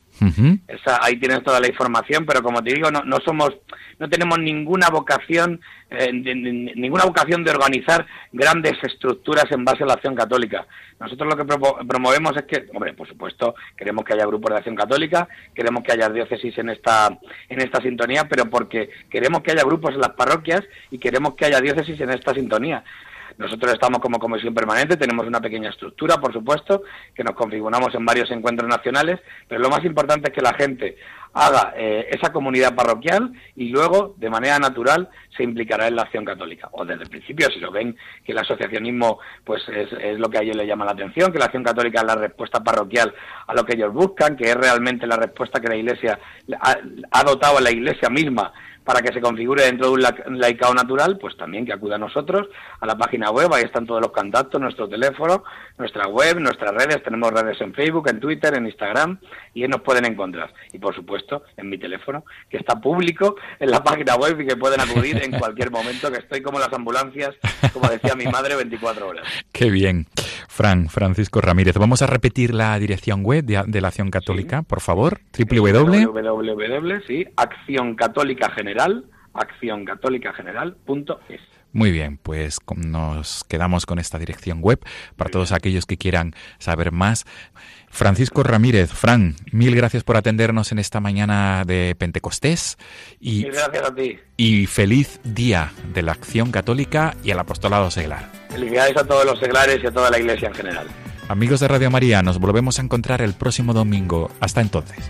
Esa, ahí tienes toda la información, pero como te digo, no, no somos, no tenemos ninguna vocación, eh, ninguna vocación de organizar grandes estructuras en base a la acción católica. Nosotros lo que promovemos es que, hombre, por supuesto, queremos que haya grupos de acción católica, queremos que haya diócesis en esta, en esta sintonía, pero porque queremos que haya grupos en las parroquias y queremos que haya diócesis en esta sintonía. Nosotros estamos como comisión permanente, tenemos una pequeña estructura, por supuesto, que nos configuramos en varios encuentros nacionales, pero lo más importante es que la gente haga eh, esa comunidad parroquial y luego, de manera natural, se implicará en la acción católica. O desde el principio, si lo ven que el asociacionismo pues es, lo que a ellos les llama la atención, que la acción católica es la respuesta parroquial a lo que ellos buscan, que es realmente la respuesta que la Iglesia ha, ha dotado a la Iglesia misma para que se configure dentro de un laicado natural, pues también que acuda a nosotros, a la página web, ahí están todos los contactos, nuestro teléfono, nuestra web, nuestras redes, tenemos redes en Facebook, en Twitter, en Instagram, y ahí nos pueden encontrar. Y por supuesto, en mi teléfono, que está público en la página web y que pueden acudir en cualquier momento, que estoy como las ambulancias, como decía mi madre, 24 horas. *laughs* Qué bien. Fran, Francisco Ramírez, vamos a repetir la dirección web de, la Acción Católica, por favor, www. www, sí, Acción Católica General, accioncatólicageneral.es. Muy bien, pues nos quedamos con esta dirección web para todos aquellos que quieran saber más. Francisco Ramírez, Fran, mil gracias por atendernos en esta mañana de Pentecostés y, gracias a ti. y feliz día de la Acción Católica y el Apostolado Seglar. Felicidades a todos los seglares y a toda la Iglesia en general. Amigos de Radio María, nos volvemos a encontrar el próximo domingo. Hasta entonces.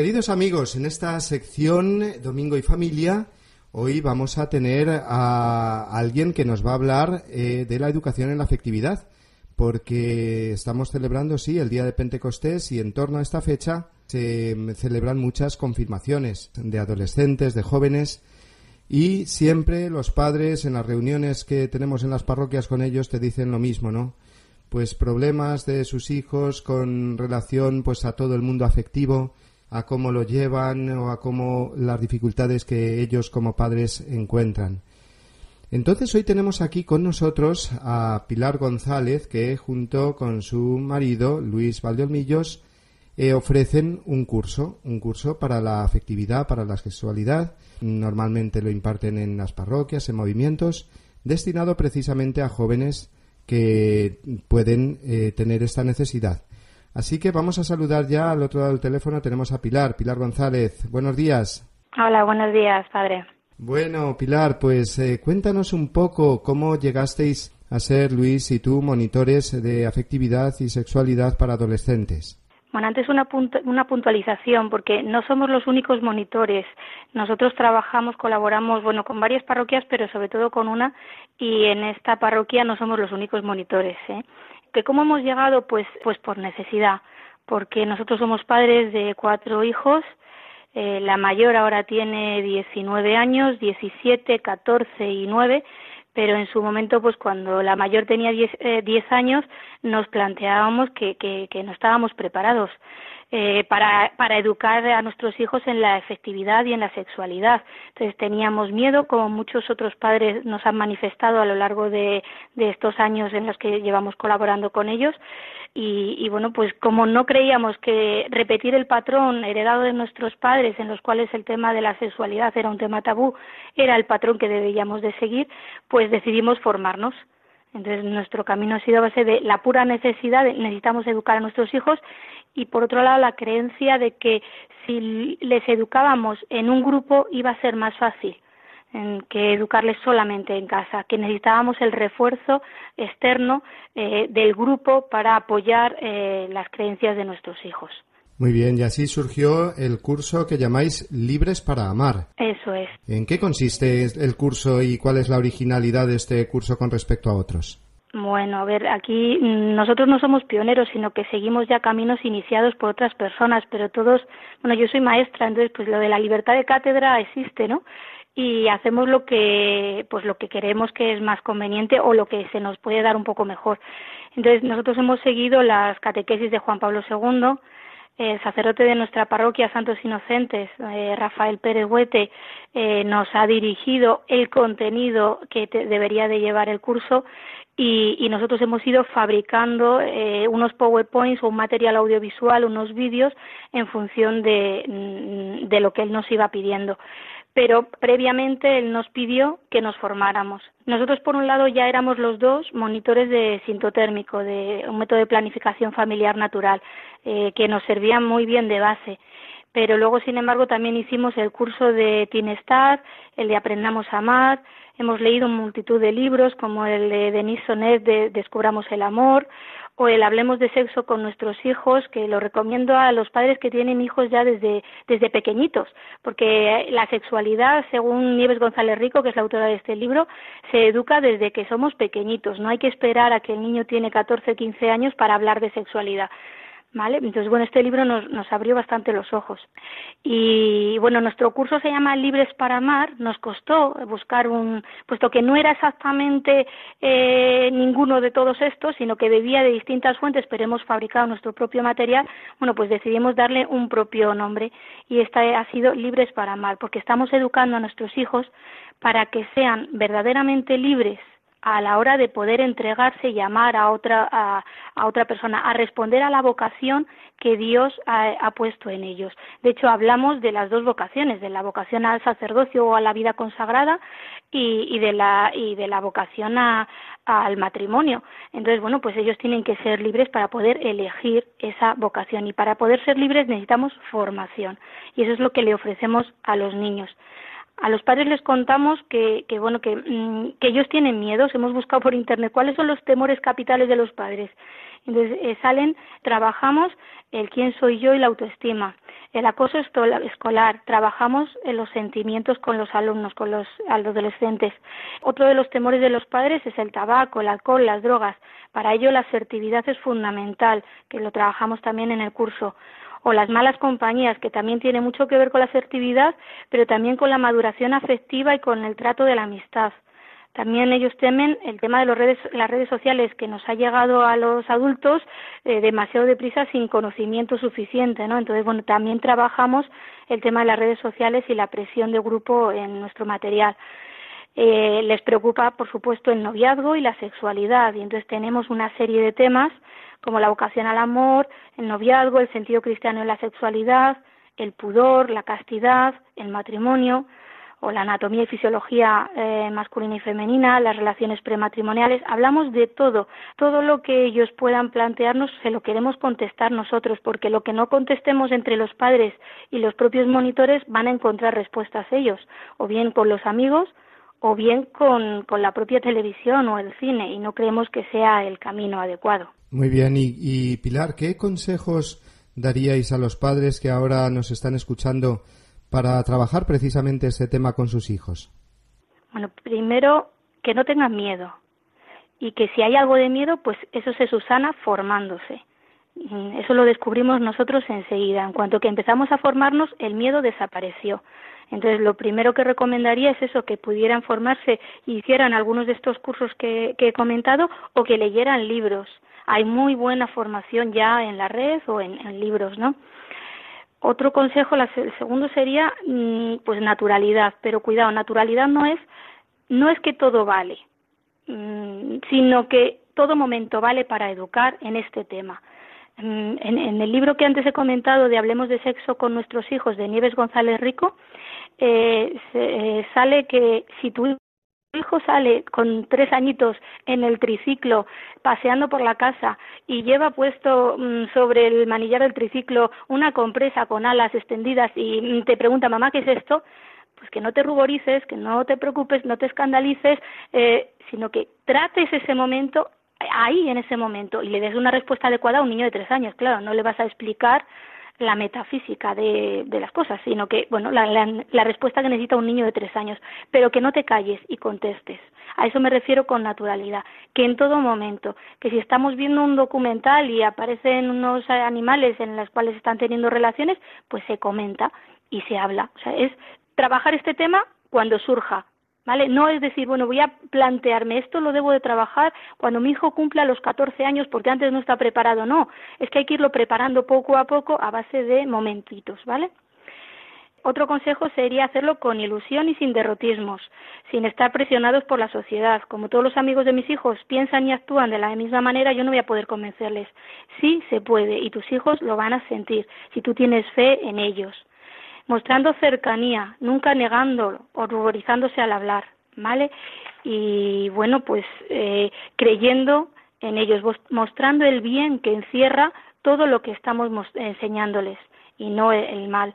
Queridos amigos, en esta sección Domingo y Familia, hoy vamos a tener a alguien que nos va a hablar eh, de la educación en la afectividad, porque estamos celebrando, sí, el día de Pentecostés y en torno a esta fecha se celebran muchas confirmaciones de adolescentes, de jóvenes, y siempre los padres en las reuniones que tenemos en las parroquias con ellos te dicen lo mismo, ¿no? Pues problemas de sus hijos con relación pues a todo el mundo afectivo, a cómo lo llevan o a cómo las dificultades que ellos como padres encuentran. Entonces hoy tenemos aquí con nosotros a Pilar González que junto con su marido Luis Valdeolmillos eh, ofrecen un curso, un curso para la afectividad, para la sexualidad. Normalmente lo imparten en las parroquias, en movimientos, destinado precisamente a jóvenes que pueden eh, tener esta necesidad. Así que vamos a saludar ya al otro lado del teléfono. Tenemos a Pilar, Pilar González. Buenos días. Hola, buenos días, padre. Bueno, Pilar, pues eh, cuéntanos un poco cómo llegasteis a ser, Luis y tú, monitores de afectividad y sexualidad para adolescentes. Bueno, antes una, una puntualización, porque no somos los únicos monitores. Nosotros trabajamos, colaboramos, bueno, con varias parroquias, pero sobre todo con una, y en esta parroquia no somos los únicos monitores. ¿eh? Que cómo hemos llegado pues pues por necesidad porque nosotros somos padres de cuatro hijos eh, la mayor ahora tiene 19 años 17 14 y 9 pero en su momento pues cuando la mayor tenía 10, eh, años nos planteábamos que, que no estábamos preparados eh, para, para educar a nuestros hijos en la efectividad y en la sexualidad. Entonces teníamos miedo, como muchos otros padres nos han manifestado a lo largo de, estos años en los que llevamos colaborando con ellos. Y, y, bueno, pues como no creíamos que repetir el patrón heredado de nuestros padres, en los cuales el tema de la sexualidad era un tema tabú, era el patrón que debíamos de seguir, pues decidimos formarnos. Entonces, nuestro camino ha sido a base de la pura necesidad, de necesitamos educar a nuestros hijos y por otro lado la creencia de que si les educábamos en un grupo iba a ser más fácil que educarles solamente en casa, que necesitábamos el refuerzo externo eh, del grupo para apoyar eh, las creencias de nuestros hijos. Muy bien, y así surgió el curso que llamáis Libres para Amar. Eso es. ¿En qué consiste el curso y cuál es la originalidad de este curso con respecto a otros? Bueno, a ver, aquí nosotros no somos pioneros, sino que seguimos ya caminos iniciados por otras personas, pero todos, bueno, yo soy maestra, entonces pues lo de la libertad de cátedra existe, ¿no? Y hacemos lo que, pues lo que queremos que es más conveniente o lo que se nos puede dar un poco mejor. Entonces nosotros hemos seguido las catequesis de Juan Pablo II, el sacerdote de nuestra parroquia Santos Inocentes, eh, Rafael Pérez Huete, eh, nos ha dirigido el contenido que debería de llevar el curso y, nosotros hemos ido fabricando eh, unos PowerPoints o un material audiovisual, unos vídeos en función de, mm, de lo que él nos iba pidiendo. pero previamente él nos pidió que nos formáramos. Nosotros, por un lado, ya éramos los dos monitores de sintotérmico, de un método de planificación familiar natural, eh, que nos servía muy bien de base. Pero luego, sin embargo, también hicimos el curso de Tinestar, el de Aprendamos a Amar, hemos leído multitud de libros como el de Denise Sonet de Descubramos el Amor, o el hablemos de sexo con nuestros hijos, que lo recomiendo a los padres que tienen hijos ya desde, desde pequeñitos, porque la sexualidad, según Nieves González Rico, que es la autora de este libro, se educa desde que somos pequeñitos. No hay que esperar a que el niño tiene 14, 15 años para hablar de sexualidad. ¿Vale? Entonces, bueno, este libro nos, nos abrió bastante los ojos. Y bueno, nuestro curso se llama Libres para Amar, nos costó buscar un, puesto que no era exactamente eh, ninguno de todos estos, sino que bebía de distintas fuentes, pero hemos fabricado nuestro propio material, bueno, pues decidimos darle un propio nombre y este ha sido Libres para Amar, porque estamos educando a nuestros hijos para que sean verdaderamente libres a la hora de poder entregarse y amar a otra, a, otra persona, a responder a la vocación que Dios ha, puesto en ellos. De hecho, hablamos de las dos vocaciones, de la vocación al sacerdocio o a la vida consagrada y, y de, la, y de la vocación al matrimonio. Entonces, bueno, pues ellos tienen que ser libres para poder elegir esa vocación y para poder ser libres necesitamos formación y eso es lo que le ofrecemos a los niños a los padres les contamos que, que bueno que, mm, que, ellos tienen miedos hemos buscado por internet cuáles son los temores capitales de los padres. Entonces eh, salen trabajamos el quién soy yo y la autoestima el acoso escolar trabajamos los sentimientos con los alumnos con los adolescentes. Otro de los temores de los padres es el tabaco el alcohol las drogas. Para ello la asertividad es fundamental que lo trabajamos también en el curso o las malas compañías, que también tiene mucho que ver con la asertividad, pero también con la maduración afectiva y con el trato de la amistad. También ellos temen el tema de las redes, las redes sociales que nos ha llegado a los adultos eh, demasiado deprisa sin conocimiento suficiente, ¿no? Entonces, bueno, también trabajamos el tema de las redes sociales y la presión de grupo en nuestro material. Eh, les preocupa, por supuesto, el noviazgo y la sexualidad, y entonces tenemos una serie de temas como la vocación al amor, el noviazgo, el sentido cristiano en la sexualidad, el pudor, la castidad, el matrimonio o la anatomía y fisiología eh, masculina y femenina, las relaciones prematrimoniales, hablamos de todo, todo lo que ellos puedan plantearnos se lo queremos contestar nosotros, porque lo que no contestemos entre los padres y los propios monitores van a encontrar respuestas ellos, o bien con los amigos, o bien con, con la propia televisión o el cine, y no creemos que sea el camino adecuado. Muy bien, y, Pilar, ¿qué consejos daríais a los padres que ahora nos están escuchando para trabajar precisamente este tema con sus hijos? Bueno, primero que no tengan miedo y que si hay algo de miedo, pues eso se susana formándose. Mm, eso lo descubrimos nosotros enseguida. En cuanto que empezamos a formarnos, el miedo desapareció. Entonces, lo primero que recomendaría es eso, que pudieran formarse y hicieran algunos de estos cursos que he comentado o que leyeran libros hay muy buena formación ya en la red o en, libros, ¿no? Otro consejo, el segundo sería, mm, pues naturalidad, pero cuidado, naturalidad no es, no es que todo vale, mm, sino que todo momento vale para educar en este tema. Mm, en, el libro que antes he comentado de Hablemos de sexo con nuestros hijos de Nieves González Rico, eh, eh, sale que si tú hijo sale con tres añitos en el triciclo paseando por la casa y lleva puesto mm, sobre el manillar del triciclo una compresa con alas extendidas y mm, te pregunta mamá qué es esto pues que no te ruborices que no te preocupes no te escandalices eh, sino que trates ese momento ahí en ese momento y le des una respuesta adecuada a un niño de tres años claro no le vas a explicar la metafísica de, las cosas, sino que, bueno, la, la, respuesta que necesita un niño de tres años, pero que no te calles y contestes. A eso me refiero con naturalidad, que en todo momento, que si estamos viendo un documental y aparecen unos animales en los cuales están teniendo relaciones, pues se comenta y se habla. O sea, es trabajar este tema cuando surja, ¿Vale? No es decir, bueno, voy a plantearme esto lo debo de trabajar cuando mi hijo cumpla los 14 años porque antes no está preparado, no, es que hay que irlo preparando poco a poco a base de momentitos, ¿vale? Otro consejo sería hacerlo con ilusión y sin derrotismos, sin estar presionados por la sociedad. Como todos los amigos de mis hijos piensan y actúan de la misma manera, yo no voy a poder convencerles. Sí se puede y tus hijos lo van a sentir si tú tienes fe en ellos. Mostrando cercanía, nunca negándolo o ruborizándose al hablar, ¿vale? Y bueno, pues eh, creyendo en ellos, mostrando el bien que encierra todo lo que estamos enseñándoles y no el mal,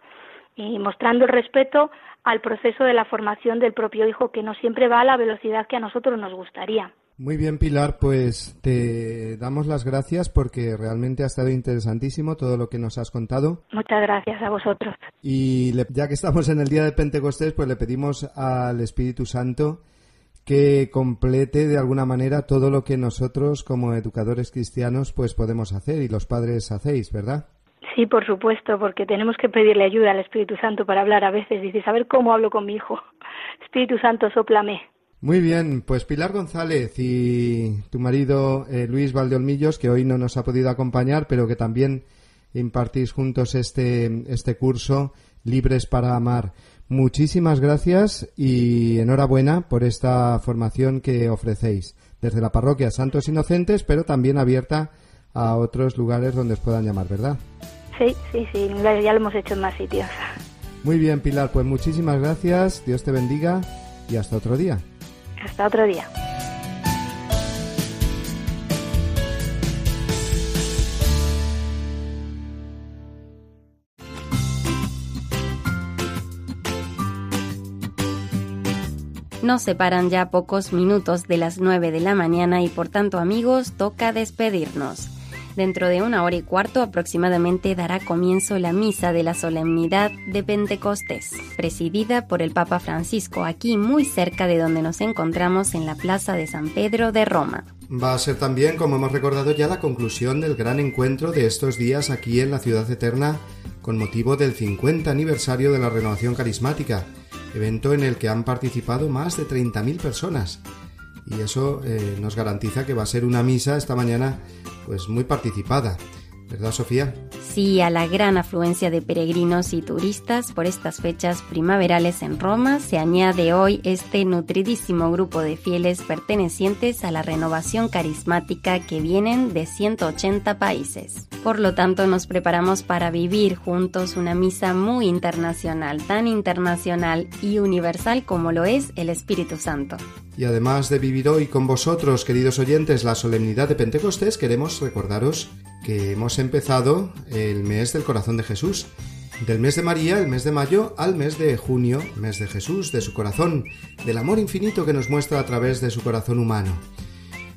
y mostrando el respeto al proceso de la formación del propio hijo, que no siempre va a la velocidad que a nosotros nos gustaría. Muy bien, Pilar, pues te damos las gracias porque realmente ha estado interesantísimo todo lo que nos has contado. Muchas gracias a vosotros. Y ya que estamos en el día de Pentecostés, pues le pedimos al Espíritu Santo que complete de alguna manera todo lo que nosotros como educadores cristianos pues podemos hacer y los padres hacéis, ¿verdad? Sí, por supuesto, porque tenemos que pedirle ayuda al Espíritu Santo para hablar a veces. Dice, saber cómo hablo con mi hijo. *laughs* Espíritu Santo, soplame. Muy bien, pues Pilar González y tu marido eh, Luis Valdeolmillos, que hoy no nos ha podido acompañar, pero que también impartís juntos este, este curso, Libres para Amar. Muchísimas gracias y enhorabuena por esta formación que ofrecéis desde la parroquia Santos Inocentes, pero también abierta a otros lugares donde os puedan llamar, ¿verdad? Sí, sí, sí, ya lo hemos hecho en más sitios. Muy bien, Pilar, pues muchísimas gracias, Dios te bendiga y hasta otro día. Hasta otro día. Nos separan ya pocos minutos de las 9 de la mañana y por tanto amigos toca despedirnos. Dentro de una hora y cuarto aproximadamente dará comienzo la misa de la solemnidad de Pentecostés, presidida por el Papa Francisco, aquí muy cerca de donde nos encontramos en la Plaza de San Pedro de Roma. Va a ser también, como hemos recordado ya, la conclusión del gran encuentro de estos días aquí en la Ciudad Eterna con motivo del 50 aniversario de la renovación carismática, evento en el que han participado más de 30.000 personas y eso eh, nos garantiza que va a ser una misa esta mañana pues muy participada. ¿Verdad, Sofía? Sí, a la gran afluencia de peregrinos y turistas por estas fechas primaverales en Roma se añade hoy este nutridísimo grupo de fieles pertenecientes a la renovación carismática que vienen de 180 países. Por lo tanto, nos preparamos para vivir juntos una misa muy internacional, tan internacional y universal como lo es el Espíritu Santo. Y además de vivir hoy con vosotros, queridos oyentes, la solemnidad de Pentecostés, queremos recordaros que hemos empezado el mes del corazón de Jesús. Del mes de María, el mes de mayo, al mes de junio, mes de Jesús, de su corazón, del amor infinito que nos muestra a través de su corazón humano.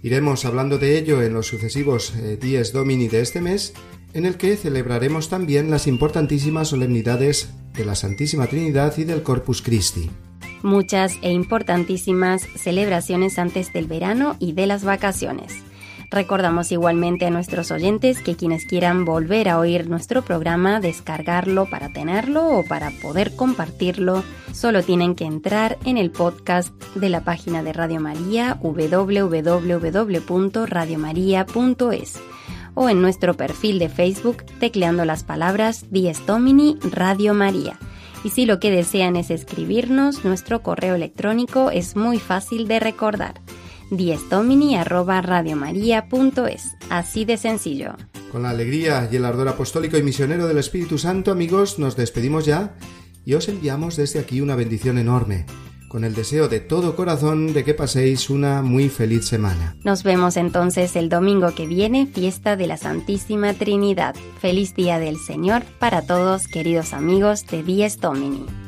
Iremos hablando de ello en los sucesivos eh, días domini de este mes, en el que celebraremos también las importantísimas solemnidades de la Santísima Trinidad y del Corpus Christi muchas e importantísimas celebraciones antes del verano y de las vacaciones. Recordamos igualmente a nuestros oyentes que quienes quieran volver a oír nuestro programa, descargarlo para tenerlo o para poder compartirlo, solo tienen que entrar en el podcast de la página de Radio María www.radiomaria.es o en nuestro perfil de Facebook tecleando las palabras Dies Domini Radio María y si lo que desean es escribirnos, nuestro correo electrónico es muy fácil de recordar. diestomini@radiomaria.es, así de sencillo. Con la alegría y el ardor apostólico y misionero del Espíritu Santo, amigos, nos despedimos ya y os enviamos desde aquí una bendición enorme con el deseo de todo corazón de que paséis una muy feliz semana. Nos vemos entonces el domingo que viene, fiesta de la Santísima Trinidad. Feliz Día del Señor para todos, queridos amigos de Dies Domini.